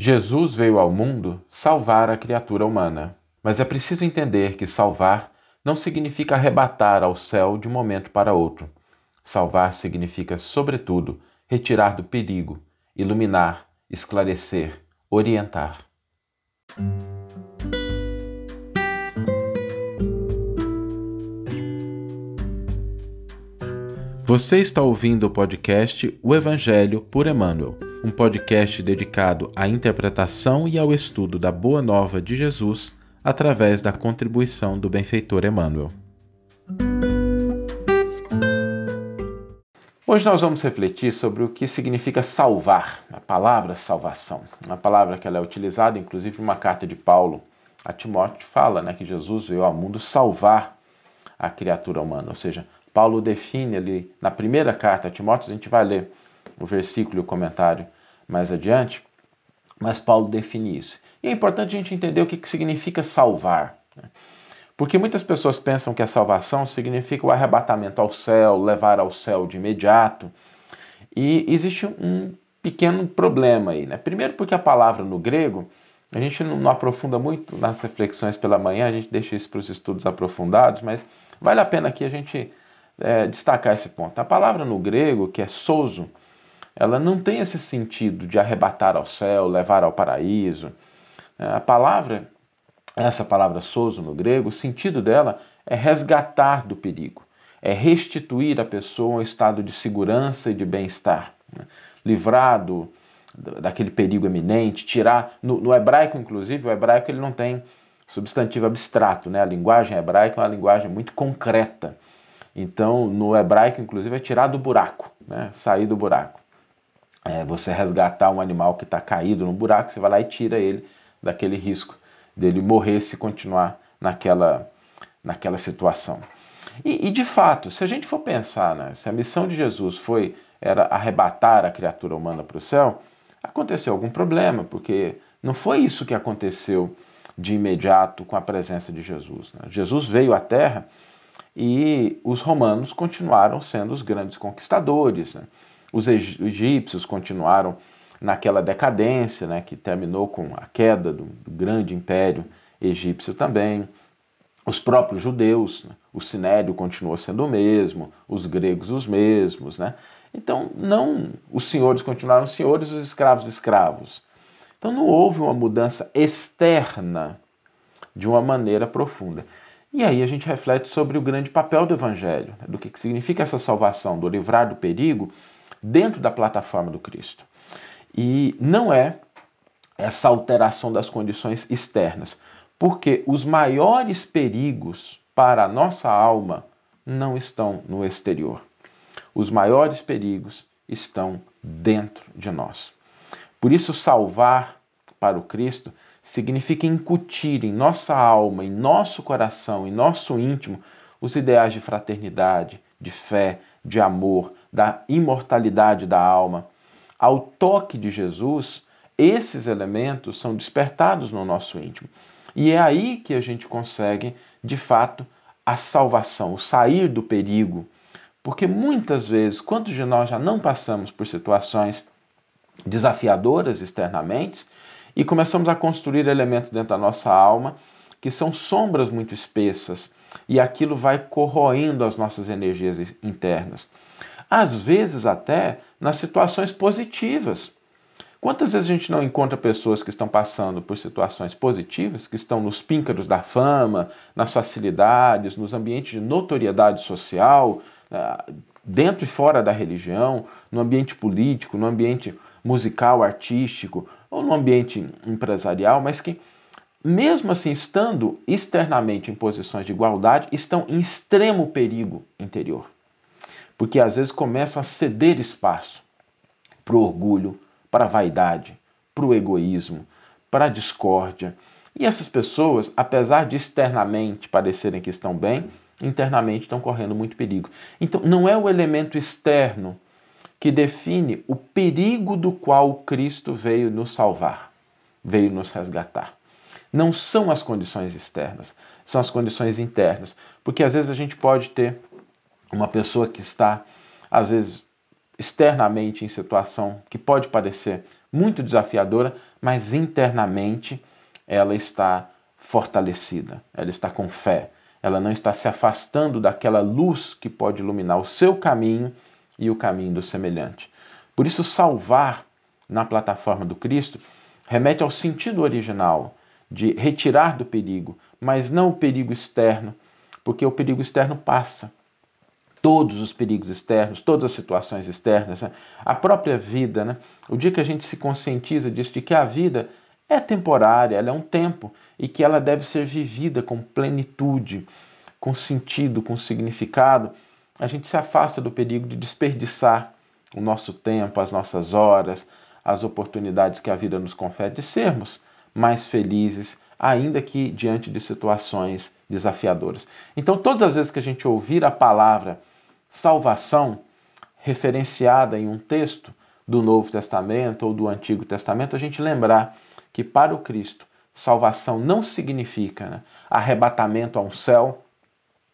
Jesus veio ao mundo salvar a criatura humana, mas é preciso entender que salvar não significa arrebatar ao céu de um momento para outro. Salvar significa, sobretudo, retirar do perigo, iluminar, esclarecer, orientar. Você está ouvindo o podcast O Evangelho por Emmanuel um podcast dedicado à interpretação e ao estudo da Boa Nova de Jesus através da contribuição do benfeitor Emmanuel. Hoje nós vamos refletir sobre o que significa salvar, a palavra salvação. Uma palavra que ela é utilizada, inclusive, numa carta de Paulo a Timóteo, fala né, que Jesus veio ao mundo salvar a criatura humana. Ou seja, Paulo define ali na primeira carta a Timóteo, a gente vai ler o versículo e o comentário mais adiante, mas Paulo define isso. E é importante a gente entender o que, que significa salvar. Né? Porque muitas pessoas pensam que a salvação significa o arrebatamento ao céu, levar ao céu de imediato. E existe um pequeno problema aí. Né? Primeiro, porque a palavra no grego, a gente não, aprofunda muito nas reflexões pela manhã, a gente deixa isso para os estudos aprofundados, mas vale a pena aqui a gente é, destacar esse ponto. A palavra no grego, que é souzo, ela não tem esse sentido de arrebatar ao céu, levar ao paraíso. É, a palavra, essa palavra souzo no grego, o sentido dela é resgatar do perigo, é restituir a pessoa a um estado de segurança e de bem-estar, né? livrado daquele perigo eminente, tirar. No, no, hebraico, inclusive, o hebraico ele não tem substantivo abstrato, né? A linguagem hebraica é uma linguagem muito concreta. Então, no hebraico, inclusive, é tirar do buraco, né? sair do buraco é, você resgatar um animal que está caído no buraco, você vai lá e tira ele daquele risco dele morrer se continuar naquela, naquela situação. E, e de fato, se a gente for pensar, né, se a missão de Jesus foi era arrebatar a criatura humana para o céu, aconteceu algum problema, porque não foi isso que aconteceu de imediato com a presença de Jesus. Né? Jesus veio à Terra e os romanos continuaram sendo os grandes conquistadores. Né? Os egípcios continuaram naquela decadência, né, que terminou com a queda do, do grande império egípcio também. Os próprios judeus, né, o sinédrio continuou sendo o mesmo, os gregos os mesmos, né? Então, não os senhores continuaram senhores, os escravos escravos. Então, não houve uma mudança externa de uma maneira profunda. E aí a gente reflete sobre o grande papel do evangelho, né, do que significa essa salvação, do livrar do perigo dentro da plataforma do Cristo. E não é essa alteração das condições externas, porque os maiores perigos para a nossa alma não estão no exterior. Os maiores perigos estão dentro de nós. Por isso, salvar para o Cristo significa incutir em nossa alma, em nosso coração, em nosso íntimo, os ideais de fraternidade, de fé, de amor, da imortalidade da alma. Ao toque de Jesus, esses elementos são despertados no nosso íntimo. E é aí que a gente consegue, de fato, a salvação, o sair do perigo. Porque muitas vezes, quantos de nós já não passamos por situações desafiadoras externamente e começamos a construir elementos dentro da nossa alma que são sombras muito espessas e aquilo vai corroendo as nossas energias internas às vezes até nas situações positivas. Quantas vezes a gente não encontra pessoas que estão passando por situações positivas, que estão nos píncaros da fama, nas facilidades, nos ambientes de notoriedade social, ah, dentro e fora da religião, no ambiente político, no ambiente musical, artístico ou no ambiente empresarial, mas que, mesmo assim, estando externamente em posições de igualdade, estão em extremo perigo interior porque às vezes começam a ceder espaço para o orgulho, para a vaidade, para o egoísmo, para a discórdia. E essas pessoas, apesar de externamente parecerem que estão bem, internamente estão correndo muito perigo. Então, não é o elemento externo que define o perigo do qual Cristo veio nos salvar, veio nos resgatar. Não são as condições externas, são as condições internas. Porque às vezes a gente pode ter uma pessoa que está, às vezes, externamente em situação que pode parecer muito desafiadora, mas internamente ela está fortalecida, ela está com fé, ela não está se afastando daquela luz que pode iluminar o seu caminho e o caminho do semelhante. Por isso, salvar na plataforma do Cristo remete ao sentido original de retirar do perigo, mas não o perigo externo, porque o perigo externo passa. Todos os perigos externos, todas as situações externas, né? a própria vida, né? o dia que a gente se conscientiza disso, de que a vida é temporária, ela é um tempo e que ela deve ser vivida com plenitude, com sentido, com significado, a gente se afasta do perigo de desperdiçar o nosso tempo, as nossas horas, as oportunidades que a vida nos confere de sermos mais felizes, ainda que diante de situações desafiadoras. Então, todas as vezes que a gente ouvir a palavra salvação referenciada em um texto do Novo Testamento ou do Antigo Testamento, a gente lembrar que para o Cristo, salvação não significa né, arrebatamento a um céu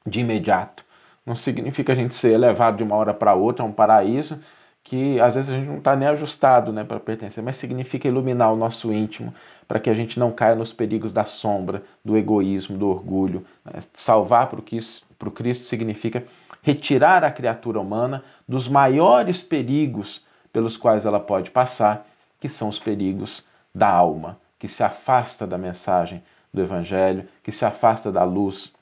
de imediato. Não significa a gente ser elevado de uma hora para outra a um paraíso que às vezes a gente não está nem ajustado né, para pertencer, mas significa iluminar o nosso íntimo para que a gente não caia nos perigos da sombra, do egoísmo, do orgulho. Né? Salvar para o Cristo significa retirar a criatura humana dos maiores perigos pelos quais ela pode passar, que são os perigos da alma, que se afasta da mensagem do Evangelho, que se afasta da luz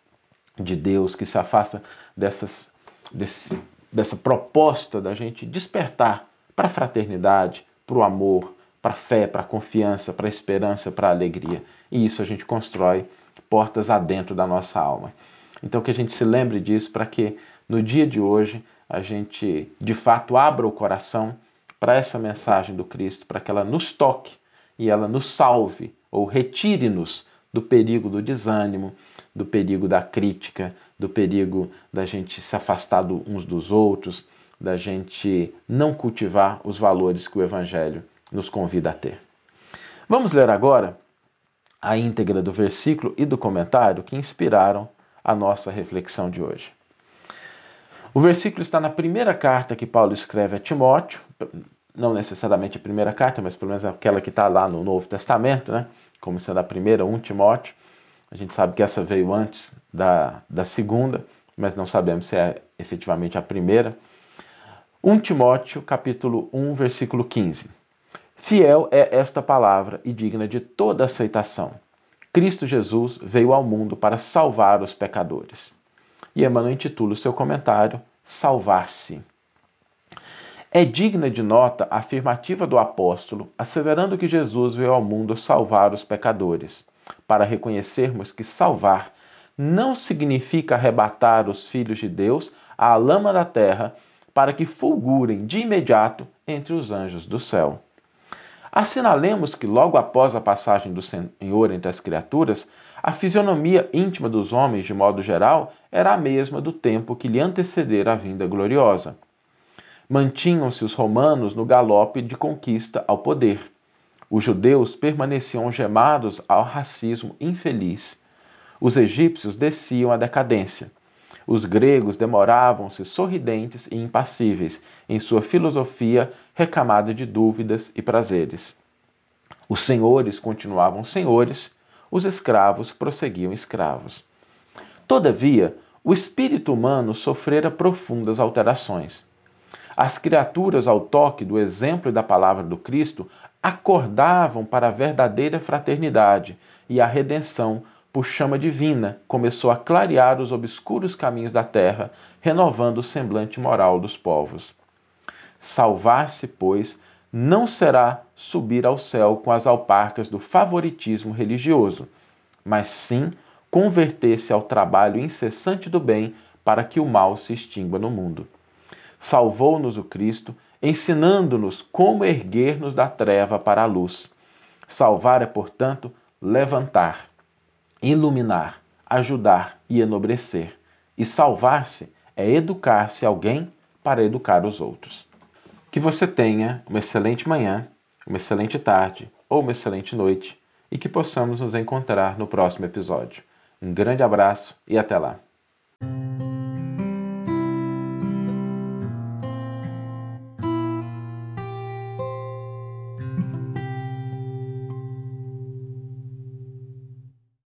de Deus, que se afasta dessas, desse, dessa proposta da gente despertar para a fraternidade, para o amor, para a fé, para a confiança, para a esperança, para a alegria. E isso a gente constrói portas adentro da nossa alma. Então que a gente se lembre disso para que no dia de hoje a gente de fato abra o coração para essa mensagem do Cristo, para que ela nos toque e ela nos salve ou retire-nos do perigo do desânimo, do perigo da crítica, do perigo da gente se afastar uns dos outros, da gente não cultivar os valores que o Evangelho nos convida a ter. Vamos ler agora a íntegra do versículo e do comentário que inspiraram a nossa reflexão de hoje. O versículo está na primeira carta que Paulo escreve a Timóteo, não necessariamente a primeira carta, mas pelo menos aquela que está lá no Novo Testamento, né? como sendo a primeira, 1 Timóteo. A gente sabe que essa veio antes da, da segunda, mas não sabemos se é efetivamente a primeira. 1 Timóteo, capítulo 1, versículo 15. Fiel é esta palavra e digna de toda aceitação. Cristo Jesus veio ao mundo para salvar os pecadores. E Emmanuel intitula o seu comentário Salvar-se. É digna de nota a afirmativa do apóstolo, asseverando que Jesus veio ao mundo salvar os pecadores, para reconhecermos que salvar não significa arrebatar os filhos de Deus à lama da terra para que fulgurem de imediato entre os anjos do céu. Assinalemos que, logo após a passagem do Senhor entre as criaturas, a fisionomia íntima dos homens, de modo geral, era a mesma do tempo que lhe antecedera a vinda gloriosa mantinham-se os romanos no galope de conquista ao poder. Os judeus permaneciam algemados ao racismo infeliz. Os egípcios desciam à decadência. Os gregos demoravam-se sorridentes e impassíveis em sua filosofia recamada de dúvidas e prazeres. Os senhores continuavam senhores, os escravos prosseguiam escravos. Todavia, o espírito humano sofrera profundas alterações. As criaturas, ao toque do exemplo e da palavra do Cristo, acordavam para a verdadeira fraternidade e a redenção, por chama divina, começou a clarear os obscuros caminhos da terra, renovando o semblante moral dos povos. Salvar-se, pois, não será subir ao céu com as alparcas do favoritismo religioso, mas sim converter-se ao trabalho incessante do bem para que o mal se extingua no mundo salvou-nos o Cristo, ensinando-nos como erguer-nos da treva para a luz. Salvar é, portanto, levantar, iluminar, ajudar e enobrecer. E salvar-se é educar-se alguém para educar os outros. Que você tenha uma excelente manhã, uma excelente tarde ou uma excelente noite e que possamos nos encontrar no próximo episódio. Um grande abraço e até lá!